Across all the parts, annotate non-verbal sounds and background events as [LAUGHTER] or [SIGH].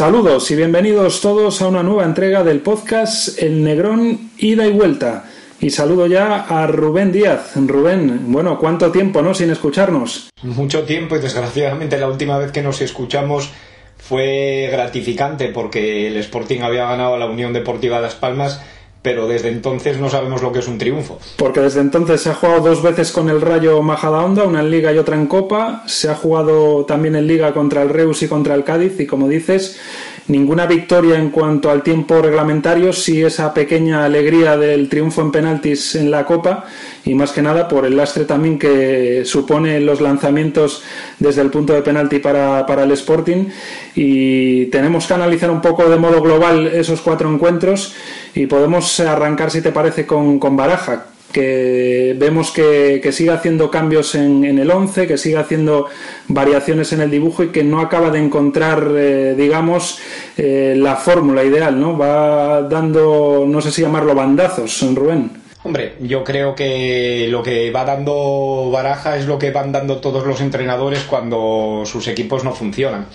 Saludos y bienvenidos todos a una nueva entrega del podcast El Negrón Ida y Vuelta. Y saludo ya a Rubén Díaz. Rubén, bueno, ¿cuánto tiempo, no? Sin escucharnos. Mucho tiempo y desgraciadamente la última vez que nos escuchamos fue gratificante porque el Sporting había ganado a la Unión Deportiva Las Palmas pero desde entonces no sabemos lo que es un triunfo. Porque desde entonces se ha jugado dos veces con el Rayo Majadahonda, una en Liga y otra en Copa, se ha jugado también en Liga contra el Reus y contra el Cádiz y como dices, ninguna victoria en cuanto al tiempo reglamentario, sí esa pequeña alegría del triunfo en penaltis en la Copa y más que nada por el lastre también que supone los lanzamientos desde el punto de penalti para, para el Sporting. Y tenemos que analizar un poco de modo global esos cuatro encuentros y podemos arrancar si te parece con, con Baraja que vemos que, sigue haciendo cambios en, el 11, que sigue haciendo variaciones en el dibujo y que no acaba de encontrar, eh, digamos, eh, la fórmula ideal, ¿no? Va dando, no sé si llamarlo bandazos, Rubén. Hombre, yo creo que lo que va dando Baraja es lo que van dando todos los entrenadores cuando sus equipos no funcionan.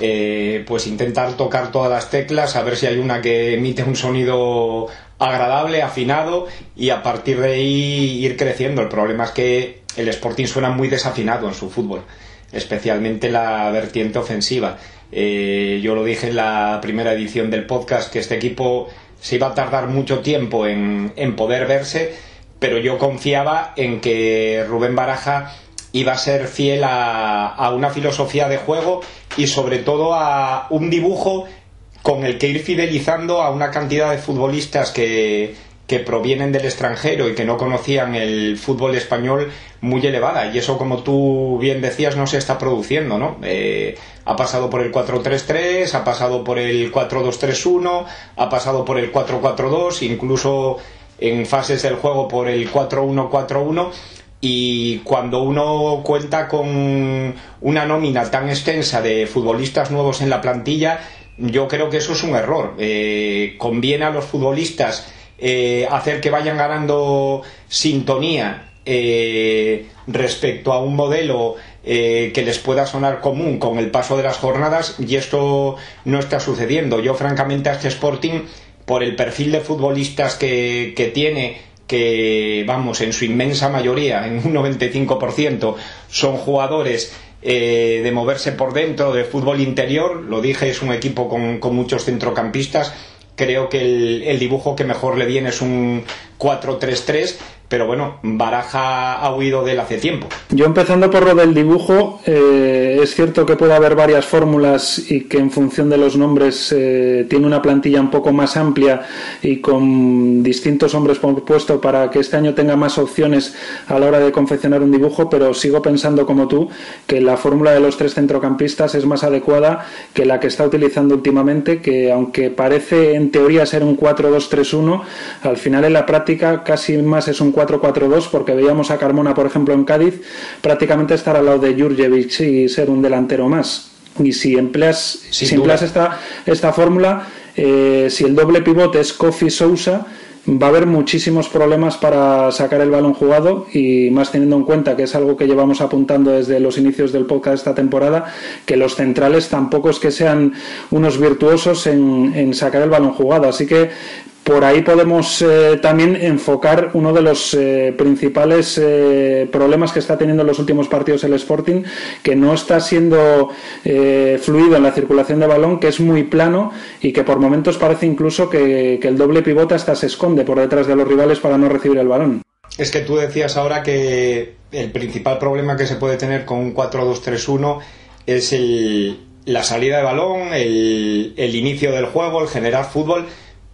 Eh, pues intentar tocar todas las teclas, a ver si hay una que emite un sonido agradable, afinado y a partir de ahí ir creciendo. El problema es que el Sporting suena muy desafinado en su fútbol, especialmente la vertiente ofensiva. Eh, yo lo dije en la primera edición del podcast que este equipo se iba a tardar mucho tiempo en, poder verse, pero yo confiaba en que Rubén Baraja iba a ser fiel a, a una filosofía de juego y sobre todo a un dibujo con el que ir fidelizando a una cantidad de futbolistas que, provienen del extranjero y que no conocían el fútbol español muy elevada. Y eso, como tú bien decías, no se está produciendo, ¿no? Eh, ha pasado por el 4-3-3, ha pasado por el 4-2-3-1, ha pasado por el 4-4-2, incluso en fases del juego por el 4-1-4-1 y cuando uno cuenta con una nómina tan extensa de futbolistas nuevos en la plantilla, yo creo que eso es un error. Eh, conviene a los futbolistas eh, hacer que vayan ganando sintonía eh, respecto a un modelo que les pueda sonar común con el paso de las jornadas y esto no está sucediendo. Yo francamente a este Sporting, por el perfil de futbolistas que, que tiene, que vamos, en su inmensa mayoría, en un 95%, son jugadores eh, de moverse por dentro, de fútbol interior. Lo dije, es un equipo con, con muchos centrocampistas. Creo que el, dibujo que mejor le viene es un 4-3-3 pero bueno, Baraja ha huido de él hace tiempo. Yo empezando por lo del dibujo, eh, es cierto que puede haber varias fórmulas y que en función de los nombres eh, tiene una plantilla un poco más amplia y con distintos hombres por puesto para que este año tenga más opciones a la hora de confeccionar un dibujo, pero sigo pensando como tú que la fórmula de los tres centrocampistas es más adecuada que la que está utilizando últimamente, que aunque parece en teoría ser un 4-2-3-1, al final en la práctica casi más es un 4-4-2 porque veíamos a Carmona, por ejemplo, en Cádiz, prácticamente estar al lado de Jurjevic y ser un delantero más. Y si empleas, si empleas esta, esta fórmula, eh, si el doble pivote es Kofi Sousa, va a haber muchísimos problemas para sacar el balón jugado y más teniendo en cuenta que es algo que llevamos apuntando desde los inicios del podcast esta temporada, que los centrales tampoco es que sean unos virtuosos en, en sacar el balón jugado. Así que por ahí podemos eh, también enfocar uno de los eh, principales eh, problemas que está teniendo en los últimos partidos el Sporting, que no está siendo fluido en la circulación de balón, que es muy plano y que por momentos parece incluso que, el doble pivote hasta se esconde por detrás de los rivales para no recibir el balón. Es que tú decías ahora que el principal problema que se puede tener con un 4-2-3-1 es el, la salida de balón, el, el inicio del juego, el generar fútbol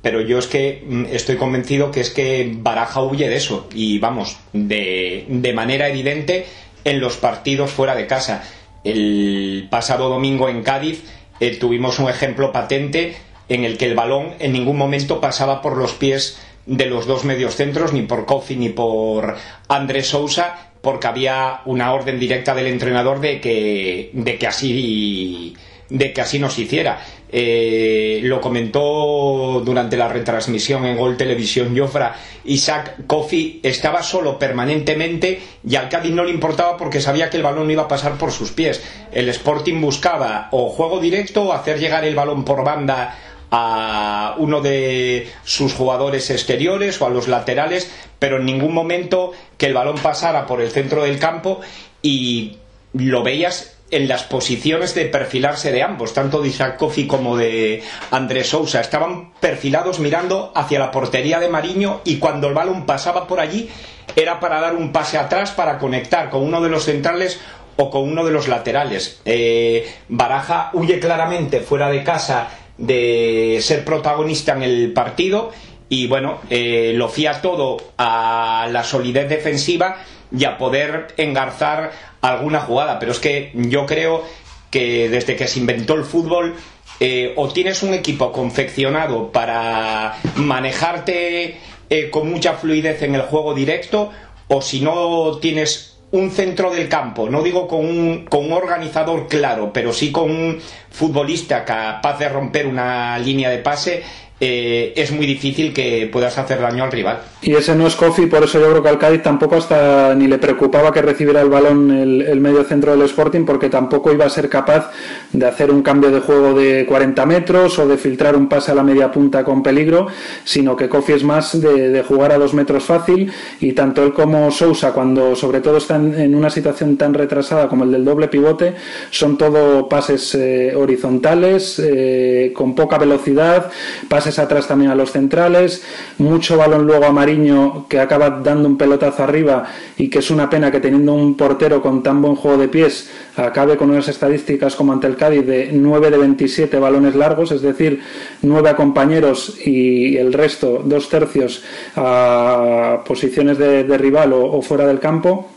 pero yo es que mm, estoy convencido que es que Baraja huye de eso y vamos, de, de manera evidente en los partidos fuera de casa. El pasado domingo en Cádiz eh, tuvimos un ejemplo patente en el que el balón en ningún momento pasaba por los pies de los dos mediocentros, ni por Kofi ni por Andrés Sousa, porque había una orden directa del entrenador de que, de que así de que así nos hiciera. Eh, lo comentó durante la retransmisión en Gol Televisión Jofra, Isaac Kofi estaba solo permanentemente y al Cádiz no le importaba porque sabía que el balón no iba a pasar por sus pies. El Sporting buscaba o juego directo o hacer llegar el balón por banda a uno de sus jugadores exteriores o a los laterales, pero en ningún momento que el balón pasara por el centro del campo y lo veías en las posiciones de perfilarse de ambos, tanto de Isaac como de Andrés Sousa. Estaban perfilados mirando hacia la portería de Mariño y cuando el balón pasaba por allí era para dar un pase atrás para conectar con uno de los centrales o con uno de los laterales. Eh, Baraja huye claramente fuera de casa de ser protagonista en el partido y bueno, eh, lo fía todo a la solidez defensiva y a poder engarzar alguna jugada. Pero es que yo creo que desde que se inventó el fútbol eh, o tienes un equipo confeccionado para manejarte eh, con mucha fluidez en el juego directo o si no tienes un centro del campo, no digo con un, con un organizador claro, pero sí con un futbolista capaz de romper una línea de pase eh, es muy difícil que puedas hacer daño al rival. Y ese no es Kofi, por eso yo creo que al Cádiz tampoco hasta ni le preocupaba que recibiera el balón el, medio centro del Sporting, porque tampoco iba a ser capaz de hacer un cambio de juego de 40 metros o de filtrar un pase a la media punta con peligro, sino que Kofi es más de, jugar a dos metros fácil y tanto él como Sousa, cuando sobre todo están en una situación tan retrasada como el del doble pivote, son todo pases eh, horizontales, eh, con poca velocidad, pases atrás también a los centrales, mucho balón luego a Mariño que acaba dando un pelotazo arriba y que es una pena que teniendo un portero con tan buen juego de pies acabe con unas estadísticas como ante el Cádiz de 9 de 27 balones largos, es decir, 9 a compañeros y el resto, dos tercios, a posiciones de, rival o, fuera del campo.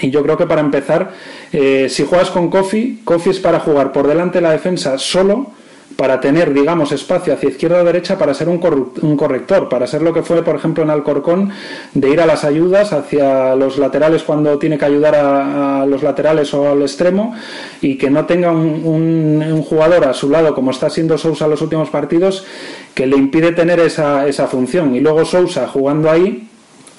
Y yo creo que para empezar, eh, si juegas con Kofi, Kofi es para jugar por delante de la defensa solo para tener, digamos, espacio hacia izquierda o derecha para ser un, corrector, para ser lo que fue, por ejemplo, en Alcorcón, de ir a las ayudas hacia los laterales cuando tiene que ayudar a, los laterales o al extremo y que no tenga un, jugador a su lado, como está siendo Sousa en los últimos partidos, que le impide tener esa, esa función. Y luego Sousa jugando ahí,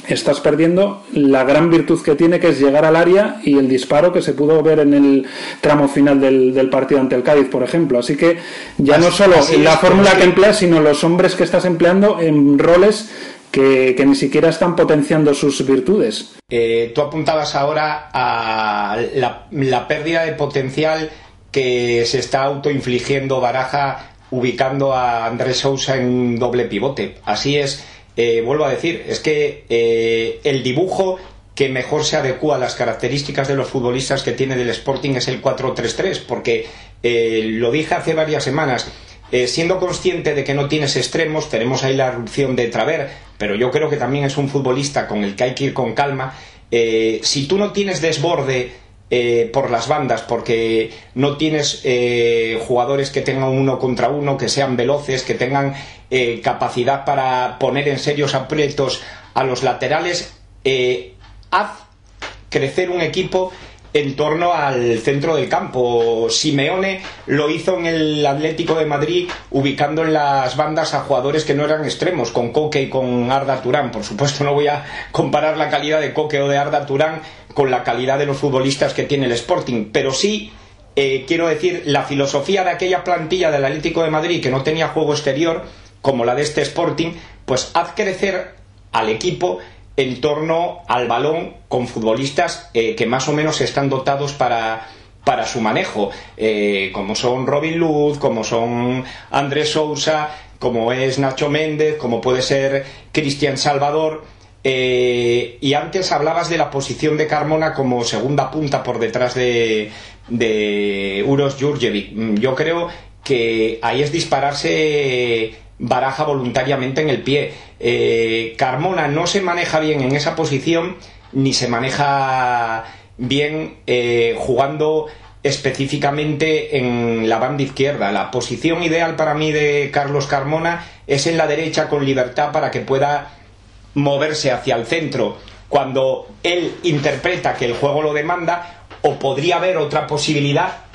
estás perdiendo la gran virtud que tiene, que es llegar al área y el disparo que se pudo ver en el tramo final del, partido ante el Cádiz, por ejemplo. Así que ya no solo la fórmula que empleas, sino los hombres que estás empleando en roles que, ni siquiera están potenciando sus virtudes. Eh, tú apuntabas ahora a la, la pérdida de potencial que se está autoinfligiendo Baraja ubicando a Andrés Sousa en un doble pivote. Así es eh, vuelvo a decir, es que eh, el dibujo que mejor se adecua a las características de los futbolistas que tiene del Sporting es el 4-3-3, porque eh, lo dije hace varias semanas, siendo consciente de que no tienes extremos, tenemos ahí la erupción de Traver, pero yo creo que también es un futbolista con el que hay que ir con calma. si tú no tienes desborde por las bandas, porque no tienes jugadores que tengan uno contra uno, que sean veloces, que tengan eh, capacidad para poner en serios aprietos a los laterales, eh, haz crecer un equipo en torno al centro del campo. Simeone lo hizo en el Atlético de Madrid ubicando en las bandas a jugadores que no eran extremos, con Coque y con Arda Turán. Por supuesto no voy a comparar la calidad de Coque o de Arda Turán con la calidad de los futbolistas que tiene el Sporting, pero sí eh, quiero decir la filosofía de aquella plantilla del Atlético de Madrid que no tenía juego exterior como la de este Sporting, pues haz crecer al equipo en torno al balón con futbolistas eh, que más o menos están dotados para, para su manejo, eh, como son Robin Luz, como son Andrés Sousa, como es Nacho Méndez, como puede ser Cristian Salvador. Eh, y antes hablabas de la posición de Carmona como segunda punta por detrás de, de Uros Jurjevic. Yo creo que ahí es dispararse baraja voluntariamente en el pie. Eh, Carmona no se maneja bien en esa posición, ni se maneja bien eh, jugando específicamente en la banda izquierda. La posición ideal para mí de Carlos Carmona es en la derecha con libertad para que pueda moverse hacia el centro cuando él interpreta que el juego lo demanda o podría haber otra posibilidad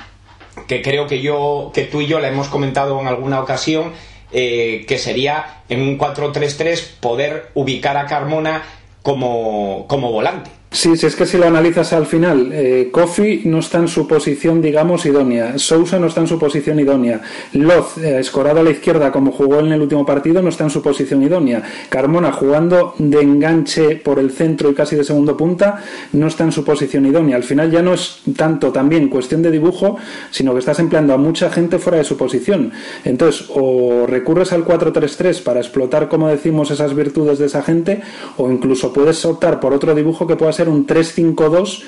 que creo que yo, que tú y yo la hemos comentado en alguna ocasión, eh, que sería en un 4-3-3 poder ubicar a Carmona como, como volante. Sí, si es que si lo analizas al final, eh, Kofi no está en su posición, digamos, idónea. Sousa no está en su posición idónea. Loz, eh, escorado a la izquierda como jugó en el último partido, no está en su posición idónea. Carmona, jugando de enganche por el centro y casi de segundo punta, no está en su posición idónea. Al final ya no es tanto también cuestión de dibujo, sino que estás empleando a mucha gente fuera de su posición. Entonces, o recurres al 4-3-3 para explotar, como decimos, esas virtudes de esa gente, o incluso puedes optar por otro dibujo que pueda ser un 3-5-2,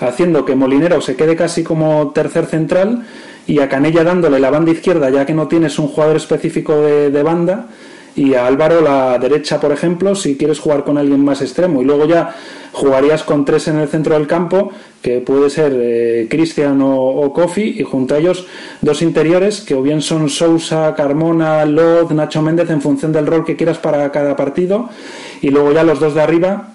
haciendo que Molinero se quede casi como tercer central y a Canella dándole la banda izquierda, ya que no tienes un jugador específico de, banda, y a Álvaro la derecha, por ejemplo, si quieres jugar con alguien más extremo. Y luego ya jugarías con tres en el centro del campo, que puede ser eh, Cristian o, Kofi, y junto a ellos dos interiores, que o bien son Sousa, Carmona, Lod, Nacho Méndez, en función del rol que quieras para cada partido. Y luego ya los dos de arriba,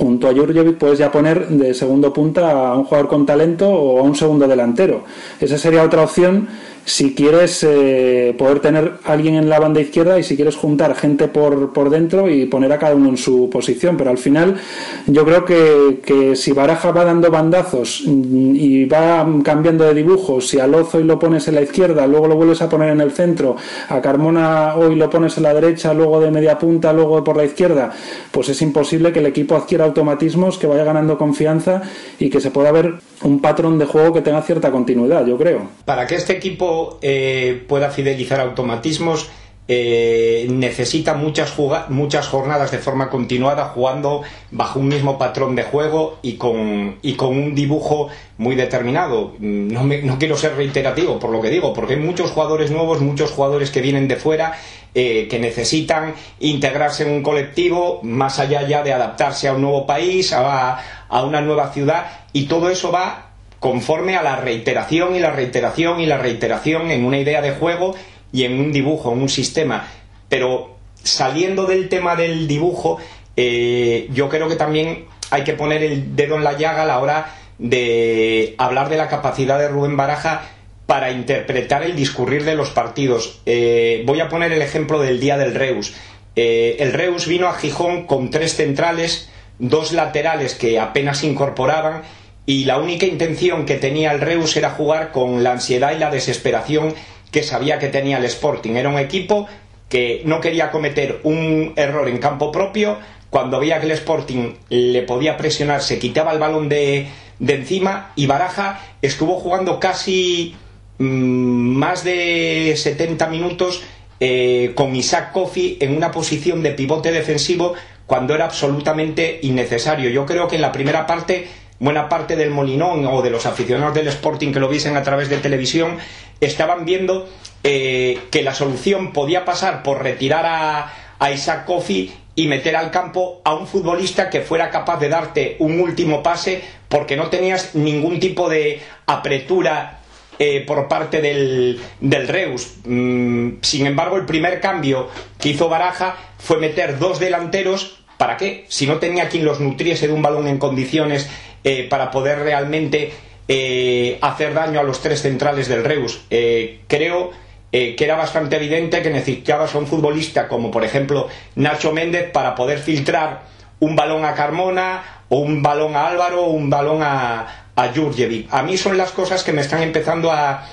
junto a Jurjevic puedes ya poner de segundo punta a un jugador con talento o a un segundo delantero. Esa sería otra opción si quieres eh, poder tener alguien en la banda izquierda y si quieres juntar gente por, por dentro y poner a cada uno en su posición. Pero al final yo creo que, que si Baraja va dando bandazos y va cambiando de dibujo, si a Lozo hoy lo pones en la izquierda, luego lo vuelves a poner en el centro, a Carmona hoy lo pones en la derecha, luego de media punta, luego por la izquierda, pues es imposible que el equipo adquiera automatismos, que vaya ganando confianza y que se pueda ver un patrón de juego que tenga cierta continuidad, yo creo. Para que este equipo eh, pueda fidelizar automatismos, eh, necesita muchas, muchas jornadas de forma continuada jugando bajo un mismo patrón de juego y con, y con un dibujo muy determinado. No, no quiero ser reiterativo por lo que digo, porque hay muchos jugadores nuevos, muchos jugadores que vienen de fuera eh, que necesitan integrarse en un colectivo más allá ya de adaptarse a un nuevo país, a, a una nueva ciudad y todo eso va conforme a la reiteración y la reiteración y la reiteración en una idea de juego y en un dibujo, en un sistema. Pero saliendo del tema del dibujo, eh, yo creo que también hay que poner el dedo en la llaga a la hora de hablar de la capacidad de Rubén Baraja para interpretar el discurrir de los partidos. Eh, voy a poner el ejemplo del día del Reus. Eh, el Reus vino a Gijón con tres centrales, dos laterales que apenas incorporaban y la única intención que tenía el Reus era jugar con la ansiedad y la desesperación que sabía que tenía el Sporting. Era un equipo que no quería cometer un error en campo propio. Cuando veía que el Sporting le podía presionar, se quitaba el balón de, encima y Baraja estuvo jugando casi mm, más de 70 minutos eh, con Isaac Kofi en una posición de pivote defensivo cuando era absolutamente innecesario. Yo creo que en la primera parte buena parte del Molinón o de los aficionados del Sporting que lo viesen a través de televisión estaban viendo eh, que la solución podía pasar por retirar a, Isaac Kofi y meter al campo a un futbolista que fuera capaz de darte un último pase porque no tenías ningún tipo de apretura eh, por parte del, del Reus. Mm, sin embargo, el primer cambio que hizo Baraja fue meter dos delanteros. ¿Para qué? Si no tenía quien los nutriese de un balón en condiciones eh, para poder realmente eh, hacer daño a los tres centrales del Reus. Eh, creo que era bastante evidente que necesitabas a un futbolista como por ejemplo Nacho Méndez para poder filtrar un balón a Carmona o un balón a Álvaro o un balón a, a Jurjevic. A mí son las cosas que me están empezando a,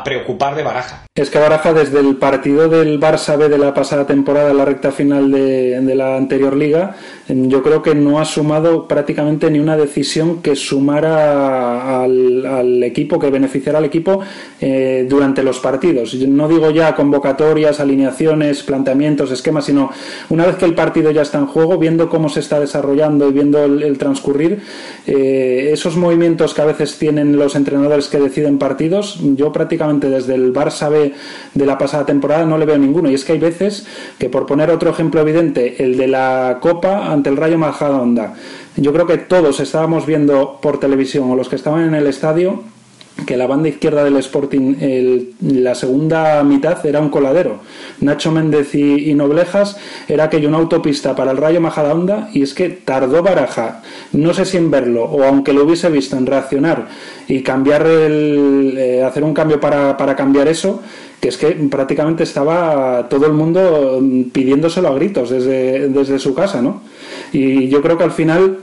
preocupar de Baraja. Es que Baraja desde el partido del Barça B de la pasada temporada, la recta final de, la anterior liga, yo creo que no ha sumado prácticamente ni una decisión que sumara al, equipo, que beneficiara al equipo eh, durante los partidos. No digo ya convocatorias, alineaciones, planteamientos, esquemas, sino una vez que el partido ya está en juego, viendo cómo se está desarrollando y viendo el, transcurrir, eh, esos movimientos que a veces tienen los entrenadores que deciden partidos, yo prácticamente desde el Barça B de la pasada temporada no le veo ninguno. Y es que hay veces que, por poner otro ejemplo evidente, el de la Copa ante el Rayo Majadahonda, yo creo que todos estábamos viendo por televisión o los que estaban en el estadio que la banda izquierda del Sporting, la segunda mitad era un coladero. Nacho Méndez y, Noblejas era aquello una autopista para el Rayo Majadahonda y es que tardó Baraja, no sé si en verlo o aunque lo hubiese visto en reaccionar y cambiar el, eh, hacer un cambio para, para cambiar eso, que es que prácticamente estaba todo el mundo pidiéndoselo a gritos desde, desde su casa, ¿no? Y yo creo que al final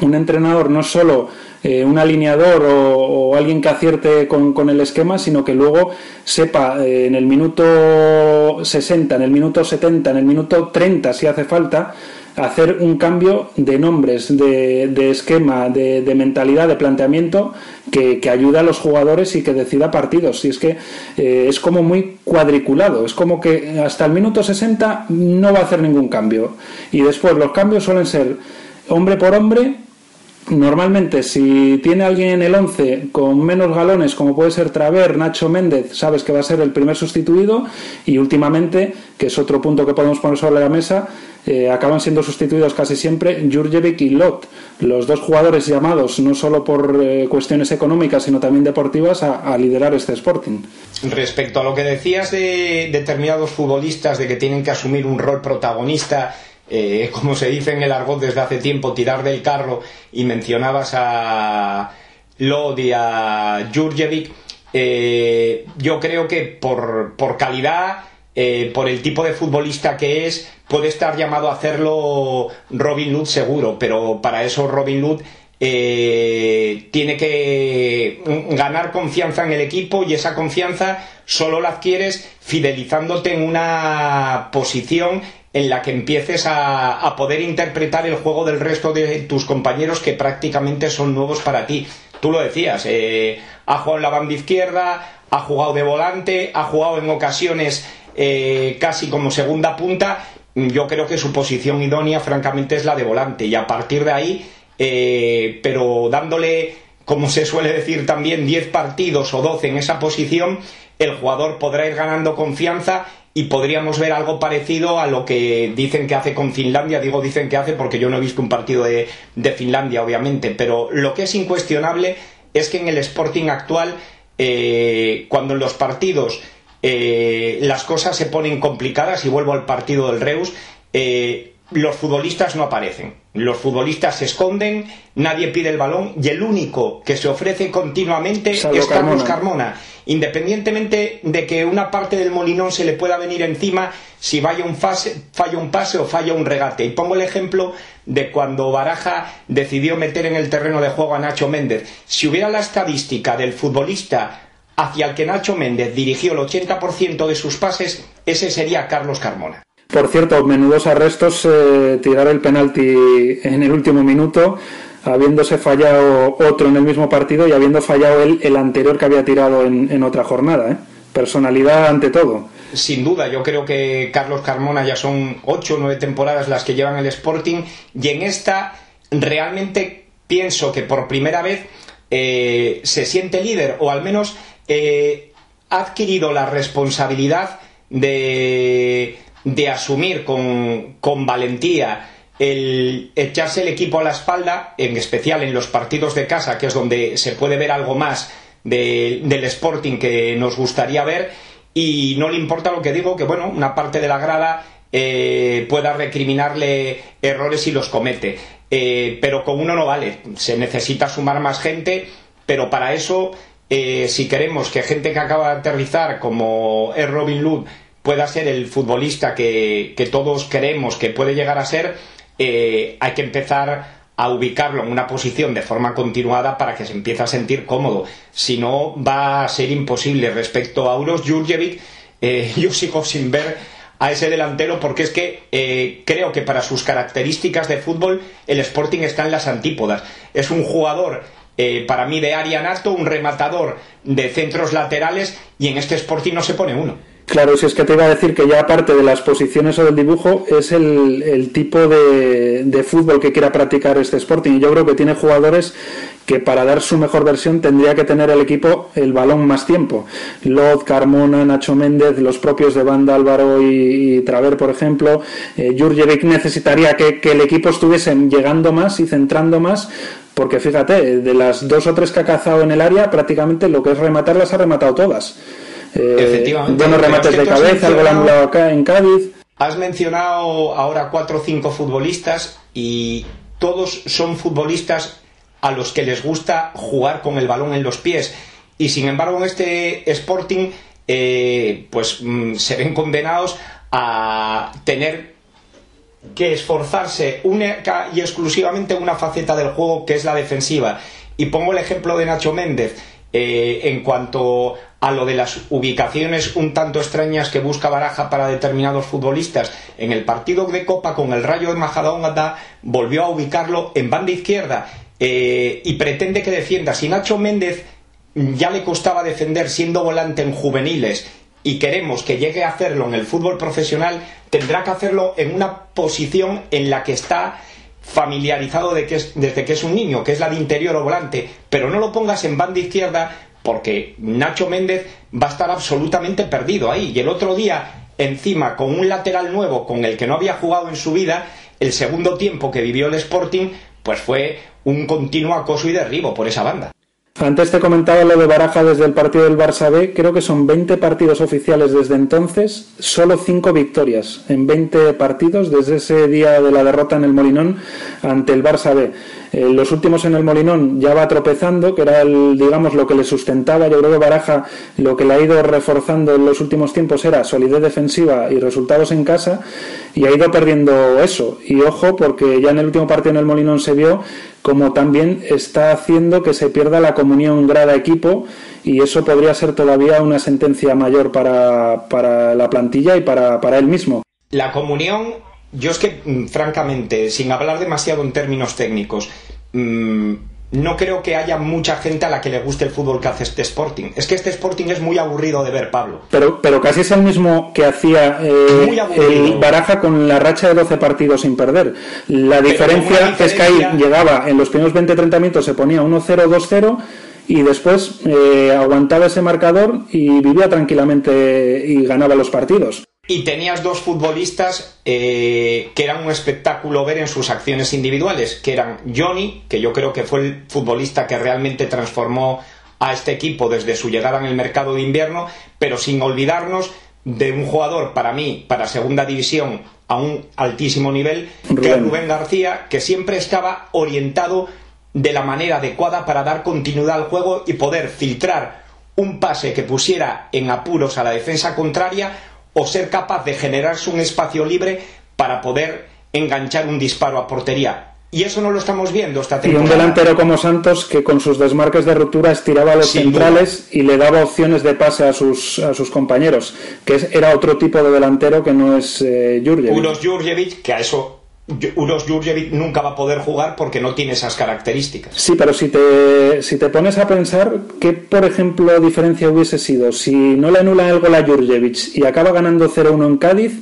un entrenador no solo eh, un alineador o, alguien que acierte con, el esquema, sino que luego sepa eh, en el minuto 60, en el minuto 70, en el minuto 30, si hace falta, hacer un cambio de nombres, de, esquema, de, mentalidad, de planteamiento que, que, ayude a los jugadores y que decida partidos. Y es que eh, es como muy cuadriculado, es como que hasta el minuto 60 no va a hacer ningún cambio. Y después los cambios suelen ser hombre por hombre Normalmente, si tiene alguien en el 11 con menos galones, como puede ser Traver, Nacho Méndez, sabes que va a ser el primer sustituido. Y últimamente, que es otro punto que podemos poner sobre la mesa, eh, acaban siendo sustituidos casi siempre Jurjevic y Lot, los dos jugadores llamados no solo por eh, cuestiones económicas, sino también deportivas, a, liderar este Sporting. Respecto a lo que decías de determinados futbolistas, de que tienen que asumir un rol protagonista eh, como se dice en el argot desde hace tiempo, tirar del carro y mencionabas a Lodi, a Jurjevic, eh, yo creo que por, calidad, eh, por el tipo de futbolista que es, puede estar llamado a hacerlo Robin Hood seguro, pero para eso Robin Hood tiene que ganar confianza en el equipo y esa confianza solo la adquieres fidelizándote en una posición en la que empieces a, poder interpretar el juego del resto de tus compañeros que prácticamente son nuevos para ti. Tú lo decías, eh, ha jugado en la banda izquierda, ha jugado de volante, ha jugado en ocasiones eh, casi como segunda punta. Yo creo que su posición idónea, francamente, es la de volante. Y a partir de ahí, eh, pero dándole, como se suele decir también, 10 partidos o 12 en esa posición, el jugador podrá ir ganando confianza y podríamos ver algo parecido a lo que dicen que hace con Finlandia. Digo dicen que hace porque yo no he visto un partido de, Finlandia, obviamente, pero lo que es incuestionable es que en el Sporting actual, eh, cuando en los partidos eh, las cosas se ponen complicadas, y vuelvo al partido del Reus, eh, los futbolistas no aparecen. Los futbolistas se esconden, nadie pide el balón y el único que se ofrece continuamente es Carlos Carmona. Independientemente de que una parte del molinón se le pueda venir encima si vaya un falla un pase o falla un regate. Y pongo el ejemplo de cuando Baraja decidió meter en el terreno de juego a Nacho Méndez. Si hubiera la estadística del futbolista hacia el que Nacho Méndez dirigió el 80% de sus pases, ese sería Carlos Carmona. Por cierto, menudos arrestos, eh, tirar el penalti en el último minuto, habiéndose fallado otro en el mismo partido y habiendo fallado el, el anterior que había tirado en, otra jornada. ¿eh? Personalidad ante todo. Sin duda, yo creo que Carlos Carmona ya son ocho o nueve temporadas las que llevan el Sporting y en esta realmente pienso que por primera vez eh, se siente líder o al menos ha adquirido la responsabilidad de de asumir con, con valentía el echarse el equipo a la espalda, en especial en los partidos de casa, que es donde se puede ver algo más del Sporting que nos gustaría ver, y no le importa lo que digo, que bueno, una parte de la grada eh, pueda recriminarle errores y los comete. Eh, pero con uno no vale, se necesita sumar más gente, pero para eso, eh, si queremos que gente que acaba de aterrizar, como es Robin Hood, pueda ser el futbolista que, todos queremos que puede llegar a ser, eh, hay que empezar a ubicarlo en una posición de forma continuada para que se empiece a sentir cómodo. Si no, va a ser imposible. Respecto a Uros Jurjevic, eh, [LAUGHS] yo sigo sin ver a ese delantero porque es que eh, creo que para sus características de fútbol el Sporting está en las antípodas. Es un jugador para mí de área nato, un rematador de centros laterales y en este Sporting no se pone uno. Claro, si es que te iba a decir que ya aparte de las posiciones o del dibujo, es el, tipo de, de, fútbol que quiera practicar este Sporting. Y yo creo que tiene jugadores que para dar su mejor versión tendría que tener el equipo el balón más tiempo. Lod, Carmona, Nacho Méndez, los propios de Banda Álvaro y, Traver, por ejemplo. Eh, Jurjevic necesitaría que, el equipo estuviese llegando más y centrando más porque fíjate, de las dos o tres que ha cazado en el área, prácticamente lo que es rematar las ha rematado todas. Eh, Efectivamente. Buenos remates de cabeza, algo anulado acá en Cádiz. Has mencionado ahora cuatro o cinco futbolistas y todos son futbolistas a los que les gusta jugar con el balón en los pies. Y sin embargo, en este Sporting, eh, pues mm, se ven condenados a tener que esforzarse única y exclusivamente en una faceta del juego que es la defensiva. Y pongo el ejemplo de Nacho Méndez. Eh, en cuanto a lo de las ubicaciones un tanto extrañas que busca Baraja para determinados futbolistas, en el partido de Copa con el Rayo de Majadahonda volvió a ubicarlo en banda izquierda eh, y pretende que defienda. Si Nacho Méndez ya le costaba defender siendo volante en juveniles y queremos que llegue a hacerlo en el fútbol profesional, tendrá que hacerlo en una posición en la que está familiarizado de que desde que es un niño, que es la de interior o volante, pero no lo pongas en banda izquierda porque Nacho Méndez va a estar absolutamente perdido ahí. Y el otro día, encima, con un lateral nuevo con el que no había jugado en su vida, el segundo tiempo que vivió el Sporting, pues fue un continuo acoso y derribo por esa banda. Antes te comentaba lo de Baraja desde el partido del Barça B. Creo que son 20 partidos oficiales desde entonces, solo 5 victorias en 20 partidos desde ese día de la derrota en el Molinón ante el Barça B. Eh, los últimos en el Molinón ya va tropezando, que era el, digamos lo que le sustentaba. Yo creo que Baraja lo que le ha ido reforzando en los últimos tiempos era solidez defensiva y resultados en casa y ha ido perdiendo eso. Y ojo, porque ya en el último partido en el Molinón se vio como también está haciendo que se pierda la comunión grada equipo y eso podría ser todavía una sentencia mayor para, para la plantilla y para, para él mismo. La comunión yo es que, mm, francamente, sin hablar demasiado en términos técnicos, mm, no creo que haya mucha gente a la que le guste el fútbol que hace este Sporting. Es que este Sporting es muy aburrido de ver, Pablo. Pero, pero casi es el mismo que hacía eh, el Baraja con la racha de 12 partidos sin perder. La diferencia, es que ahí llegaba, en los primeros 20-30 minutos se ponía 1-0, 2-0 y después eh, aguantaba ese marcador y vivía tranquilamente y ganaba los partidos. Y tenías dos futbolistas eh, que eran un espectáculo ver en sus acciones individuales, que eran Johnny, que yo creo que fue el futbolista que realmente transformó a este equipo desde su llegada en el mercado de invierno, pero sin olvidarnos de un jugador para mí, para segunda división, a un altísimo nivel, que es Rubén García, que siempre estaba orientado de la manera adecuada para dar continuidad al juego y poder filtrar un pase que pusiera en apuros a la defensa contraria o ser capaz de generarse un espacio libre para poder enganchar un disparo a portería. Y eso no lo estamos viendo esta temporada. Y un delantero como Santos que con sus desmarques de ruptura estiraba a los centrales y le daba opciones de pase a sus, a sus compañeros, que era otro tipo de delantero que no es eh, Jurjevic. Unos Jurjevic, que a eso Uros Jurjevic nunca va a poder jugar porque no tiene esas características. Sí, pero si te, si te pones a pensar, ¿qué, por ejemplo, diferencia hubiese sido si no le anula el gol Jurjevic y acaba ganando 0-1 en Cádiz,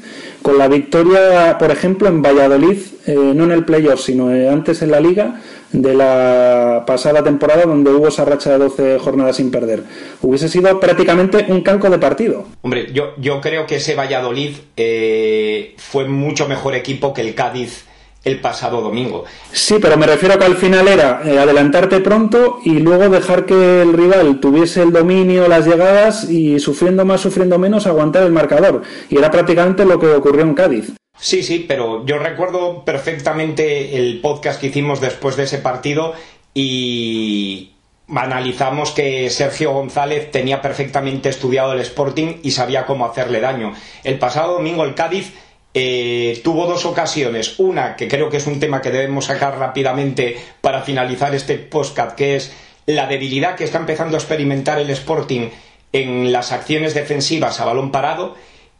con la victoria, por ejemplo, en Valladolid, eh, no en el playoff, sino eh, antes en la liga, de la pasada temporada donde hubo esa racha de 12 jornadas sin perder. Hubiese sido prácticamente un calco de partido. Hombre, yo, yo creo que ese Valladolid eh, fue mucho mejor equipo que el Cádiz el pasado domingo. Sí, pero me refiero a que al final era eh, adelantarte pronto y luego dejar que el rival tuviese el dominio, las llegadas y sufriendo más, sufriendo menos, aguantar el marcador. Y era prácticamente lo que ocurrió en Cádiz. Sí, sí, pero yo recuerdo perfectamente el podcast que hicimos después de ese partido y analizamos que Sergio González tenía perfectamente estudiado el Sporting y sabía cómo hacerle daño. El pasado domingo el Cádiz eh, tuvo dos ocasiones. Una, que creo que es un tema que debemos sacar rápidamente para finalizar este podcast, que es la debilidad que está empezando a experimentar el Sporting en las acciones defensivas a balón parado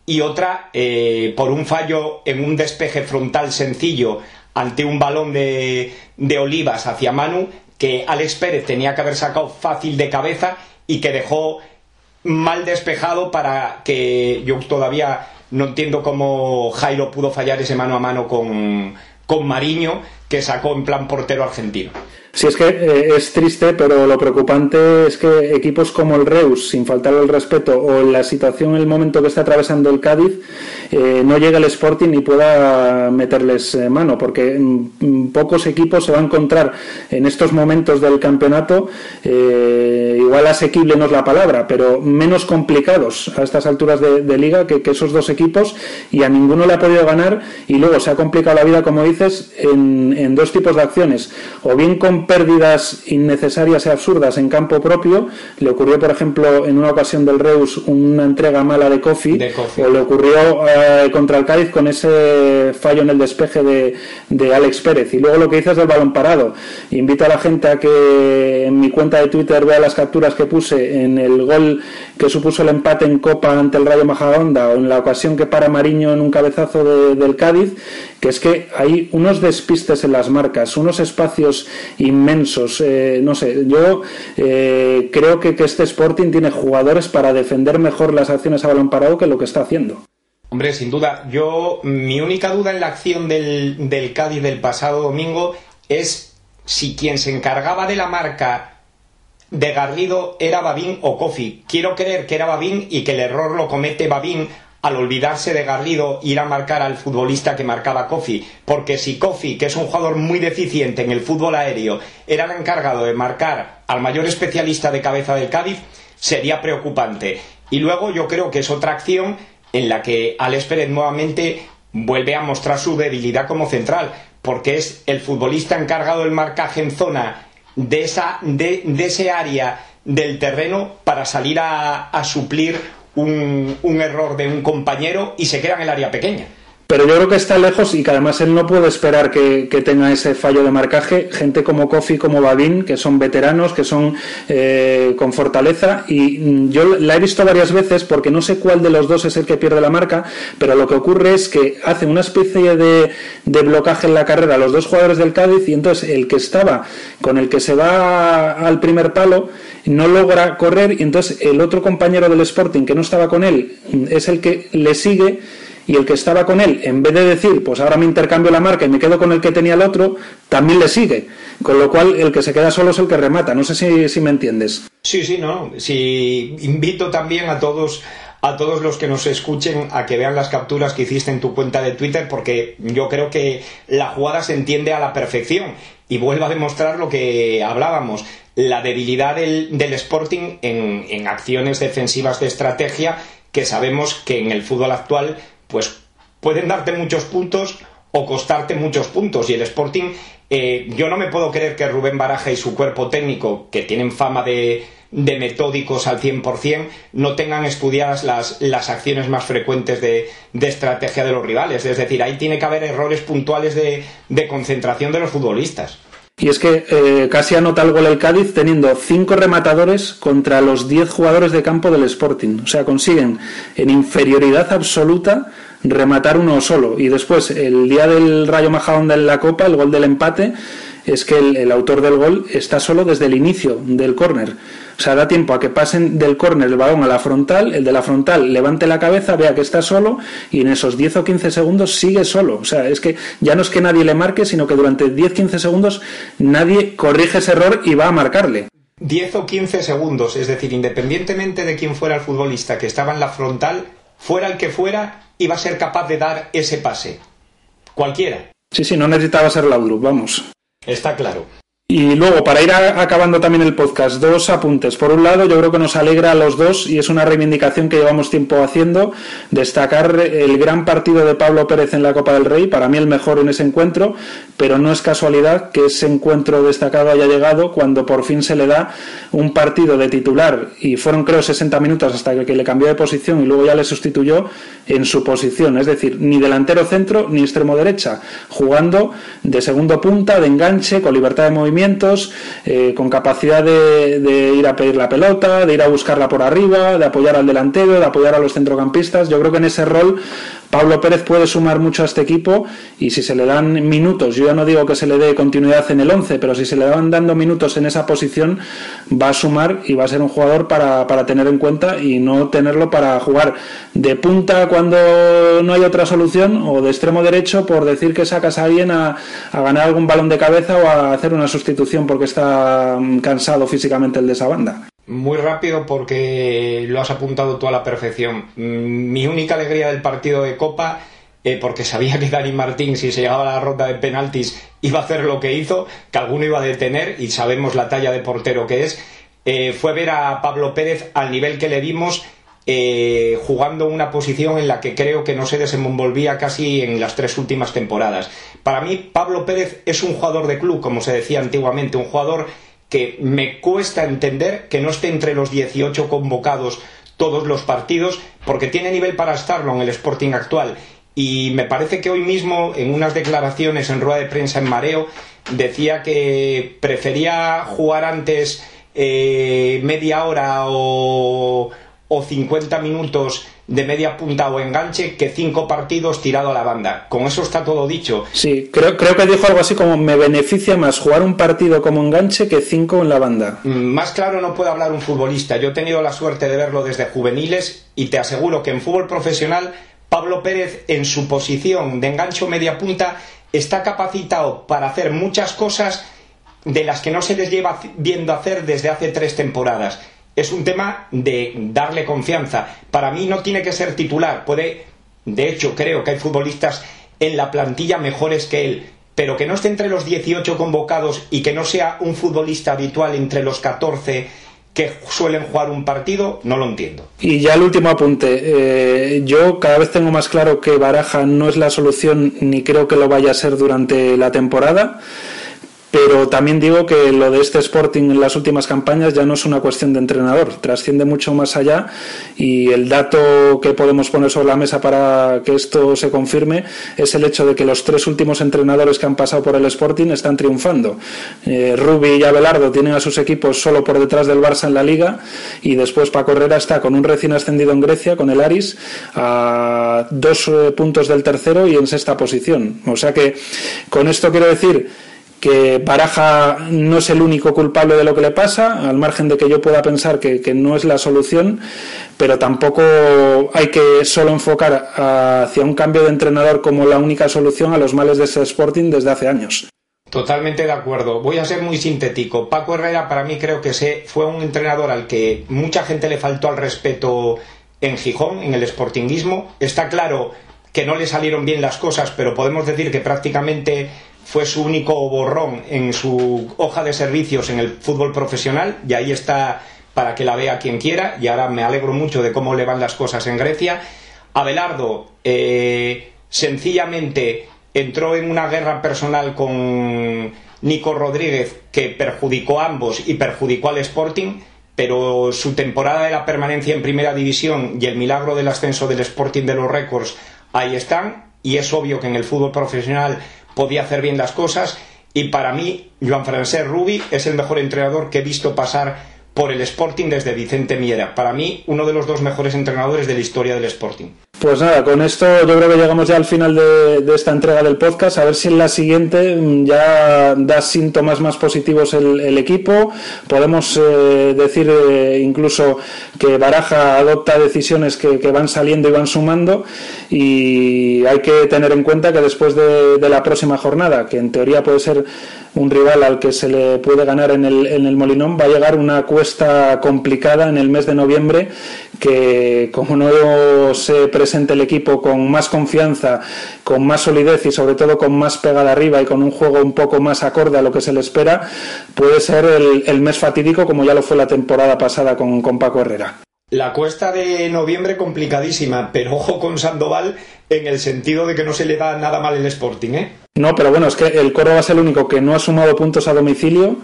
y otra eh, por un fallo en un despeje frontal sencillo ante un balón de, de Olivas hacia Manu que Alex Pérez tenía que haber sacado fácil de cabeza y que dejó mal despejado para que yo todavía no entiendo cómo Jairo pudo fallar ese mano a mano con, con Mariño, que sacó en plan portero argentino. Sí, es que eh, es triste, pero lo preocupante es que equipos como el Reus, sin faltarle el respeto, o la situación el momento que está atravesando el Cádiz, eh, no llegue el Sporting y pueda meterles eh, mano, porque mm, pocos equipos se van a encontrar en estos momentos del campeonato, igual asequible no es la palabra, pero menos complicados a estas alturas de, liga que, esos dos equipos, y a ninguno le ha podido ganar, y luego se ha complicado la vida, como dices, en, dos tipos de acciones, o bien pérdidas innecesarias y absurdas en campo propio. Le ocurrió, por ejemplo, en una ocasión del Reus una entrega mala de Kofi, o le ocurrió eh, contra el Cádiz con ese fallo en el despeje de, de, Alex Pérez. Y luego lo que dices del balón parado. Invito a la gente a que en mi cuenta de Twitter vea las capturas que puse en el gol que supuso el empate en Copa ante el Rayo Majadahonda o en la ocasión que para Mariño en un cabezazo del Cádiz, que es que hay unos despistes en las marcas, unos espacios inmensos. Eh, no sé, yo eh, creo que, que este Sporting tiene jugadores para defender mejor las acciones a balón parado que lo que está haciendo. Hombre, sin duda, yo mi única duda en la acción del, del Cádiz del pasado domingo es si quien se encargaba de la marca de Garrido era Babín o Kofi. Quiero creer que era Babín y que el error lo comete Babín al olvidarse de Garrido ir a marcar al futbolista que marcaba Kofi, porque si Kofi, que es un jugador muy deficiente en el fútbol aéreo, era el encargado de marcar al mayor especialista de cabeza del Cádiz, sería preocupante. Y luego yo creo que es otra acción en la que Alex Pérez nuevamente vuelve a mostrar su debilidad como central, porque es el futbolista encargado del marcaje en zona de, esa, de, ese área del terreno para salir a suplir un, un error de un compañero y se queda en el área pequeña pero yo creo que está lejos y que además él no puede esperar que, tenga ese fallo de marcaje. Gente como Kofi, como Babin, que son veteranos, que son eh, con fortaleza y mm, yo la he visto varias veces porque no sé cuál de los dos es el que pierde la marca, pero lo que ocurre es que hace una especie de, de blocaje en la carrera a los dos jugadores del Cádiz y entonces el que estaba con el que se va al primer palo no logra correr y entonces el otro compañero del Sporting que no estaba con él mm, es el que le sigue y el que estaba con él, en vez de decir, pues ahora me intercambio la marca y me quedo con el que tenía el otro, también le sigue. Con lo cual, el que se queda solo es el que remata. No sé si, si me entiendes. Sí, sí, no. Sí, invito también a todos a todos los que nos escuchen a que vean las capturas que hiciste en tu cuenta de Twitter porque yo creo que la jugada se entiende a la perfección y vuelvo a demostrar lo que hablábamos, la debilidad del, del Sporting en, en acciones defensivas de estrategia que sabemos que en el fútbol actual pues pueden darte muchos puntos o costarte muchos puntos. Y el Sporting, eh, yo no me puedo creer que Rubén Baraja y su cuerpo técnico, que tienen fama de, de metódicos al 100%, no tengan estudiadas las, las acciones más frecuentes de, de, estrategia de los rivales. Es decir, ahí tiene que haber errores puntuales de, de concentración de los futbolistas. Y es que eh, casi anota el gol el Cádiz teniendo cinco rematadores contra los diez jugadores de campo del Sporting. O sea, consiguen en inferioridad absoluta rematar uno solo. Y después, el día del Rayo Majadahonda en la Copa, el gol del empate, es que el, autor del gol está solo desde el inicio del córner. O sea, da tiempo a que pasen del córner el balón a la frontal, el de la frontal levante la cabeza, vea que está solo y en esos 10 o 15 segundos sigue solo. O sea, es que ya no es que nadie le marque, sino que durante 10-15 segundos nadie corrige ese error y va a marcarle. 10 o 15 segundos, es decir, independientemente de quién fuera el futbolista que estaba en la frontal, fuera el que fuera, iba a ser capaz de dar ese pase. Cualquiera. Sí, sí, no necesitaba ser Laudrup, vamos. Está claro. Y luego, para ir acabando también el podcast, dos apuntes. Por un lado, yo creo que nos alegra a los dos y es una reivindicación que llevamos tiempo haciendo, destacar el gran partido de Pablo Pérez en la Copa del Rey, para mí el mejor en ese encuentro, pero no es casualidad que ese encuentro destacado haya llegado cuando por fin se le da un partido de titular y fueron creo 60 minutos hasta que le cambió de posición y luego ya le sustituyó en su posición, es decir, ni delantero centro ni extremo derecha, jugando de segundo punta, de enganche, con libertad de movimiento eh, con capacidad de, ir a pedir la pelota, de ir a buscarla por arriba, de apoyar al delantero, de apoyar a los centrocampistas. Yo creo que en ese rol Pablo Pérez puede sumar mucho a este equipo y si se le dan minutos, yo ya no digo que se le dé continuidad en el 11, pero si se le van dando minutos en esa posición, va a sumar y va a ser un jugador para, para tener en cuenta y no tenerlo para jugar de punta cuando no hay otra solución o de extremo derecho por decir que sacas a alguien a, a ganar algún balón de cabeza o a hacer una sustitución porque está mm, cansado físicamente el de esa banda. Muy rápido porque lo has apuntado tú a la perfección. Mm, mi única alegría del partido de Copa, eh, porque sabía que Dani Martín, si se llegaba a la ronda de penaltis, iba a hacer lo que hizo, que alguno iba a detener, y sabemos la talla de portero que es, eh, fue ver a Pablo Pérez al nivel que le dimos eh, jugando una posición en la que creo que no se desenvolvía casi en las tres últimas temporadas. Para mí, Pablo Pérez es un jugador de club, como se decía antiguamente, un jugador que me cuesta entender que no esté entre los 18 convocados todos los partidos, porque tiene nivel para estarlo en el Sporting actual. Y me parece que hoy mismo, en unas declaraciones en rueda de prensa en Mareo, decía que prefería jugar antes eh, media hora o, o 50 minutos de media punta o enganche que cinco partidos tirado a la banda. Con eso está todo dicho. Sí, creo, creo que dijo algo así como me beneficia más jugar un partido como enganche que cinco en la banda. Mm, más claro no puede hablar un futbolista. Yo he tenido la suerte de verlo desde juveniles y te aseguro que en fútbol profesional Pablo Pérez en su posición de enganche o media punta está capacitado para hacer muchas cosas de las que no se les lleva viendo hacer desde hace tres temporadas es un tema de darle confianza. Para mí no tiene que ser titular, puede, de hecho creo que hay futbolistas en la plantilla mejores que él, pero que no esté entre los 18 convocados y que no sea un futbolista habitual entre los 14 que suelen jugar un partido, no lo entiendo. Y ya el último apunte. Eh, yo cada vez tengo más claro que Baraja no es la solución ni creo que lo vaya a ser durante la temporada. Pero también digo que lo de este Sporting en las últimas campañas ya no es una cuestión de entrenador, trasciende mucho más allá y el dato que podemos poner sobre la mesa para que esto se confirme es el hecho de que los tres últimos entrenadores que han pasado por el Sporting están triunfando. Eh, Rubi y Abelardo tienen a sus equipos solo por detrás del Barça en la liga y después Paco Herrera está con un recién ascendido en Grecia, con el Aris, a dos eh, puntos del tercero y en sexta posición. O sea que con esto quiero decir que Baraja no es el único culpable de lo que le pasa, al margen de que yo pueda pensar que, no es la solución, pero tampoco hay que solo enfocar hacia un cambio de entrenador como la única solución a los males de ese Sporting desde hace años. Totalmente de acuerdo. Voy a ser muy sintético. Paco Herrera para mí creo que fue un entrenador al que mucha gente le faltó al respeto en Gijón, en el sportinguismo. Está claro que no le salieron bien las cosas, pero podemos decir que prácticamente fue su único borrón en su hoja de servicios en el fútbol profesional y ahí está para que la vea quien quiera y ahora me alegro mucho de cómo le van las cosas en Grecia. Abelardo eh, sencillamente entró en una guerra personal con Nico Rodríguez que perjudicó a ambos y perjudicó al Sporting, pero su temporada de la permanencia en primera división y el milagro del ascenso del Sporting de los récords ahí están y es obvio que en el fútbol profesional podía hacer bien las cosas y para mí Joan Francesc Rubi es el mejor entrenador que he visto pasar por el Sporting desde Vicente Miera. Para mí, uno de los dos mejores entrenadores de la historia del Sporting. Pues nada, con esto yo creo que llegamos ya al final de, esta entrega del podcast. A ver si en la siguiente mm, ya da síntomas más positivos el, equipo. Podemos eh, decir eh, incluso que Baraja adopta decisiones que, van saliendo y van sumando. Y hay que tener en cuenta que después de, de la próxima jornada, que en teoría puede ser un rival al que se le puede ganar en el, en el Molinón, va a llegar una cuesta complicada en el mes de noviembre que como no se presente el equipo con más confianza, con más solidez y sobre todo con más pegada arriba y con un juego un poco más acorde a lo que se le espera, puede ser el, el mes fatídico como ya lo fue la temporada pasada con, con Paco Herrera. La cuesta de noviembre complicadísima, pero ojo con Sandoval en el sentido de que no se le da nada mal el Sporting, ¿eh? No, pero bueno, es que el Córdoba es el único que no ha sumado puntos a domicilio,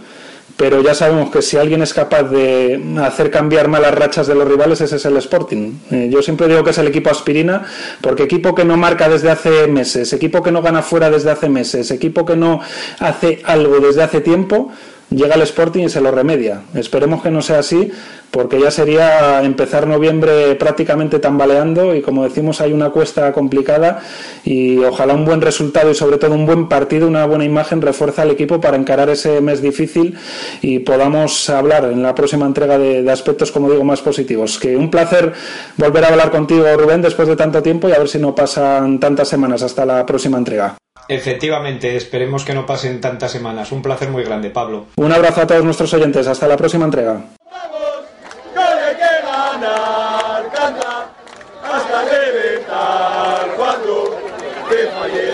pero ya sabemos que si alguien es capaz de hacer cambiar malas rachas de los rivales, ese es el Sporting. Eh, yo siempre digo que es el equipo aspirina, porque equipo que no marca desde hace meses, equipo que no gana fuera desde hace meses, equipo que no hace algo desde hace tiempo, llega el Sporting y se lo remedia. Esperemos que no sea así, porque ya sería empezar noviembre prácticamente tambaleando y como decimos hay una cuesta complicada y ojalá un buen resultado y sobre todo un buen partido, una buena imagen refuerza al equipo para encarar ese mes difícil y podamos hablar en la próxima entrega de, de aspectos, como digo, más positivos. Que un placer volver a hablar contigo, Rubén, después de tanto tiempo y a ver si no pasan tantas semanas hasta la próxima entrega. Efectivamente, esperemos que no pasen tantas semanas. Un placer muy grande, Pablo. Un abrazo a todos nuestros oyentes. Hasta la próxima entrega. hasta cuando te falle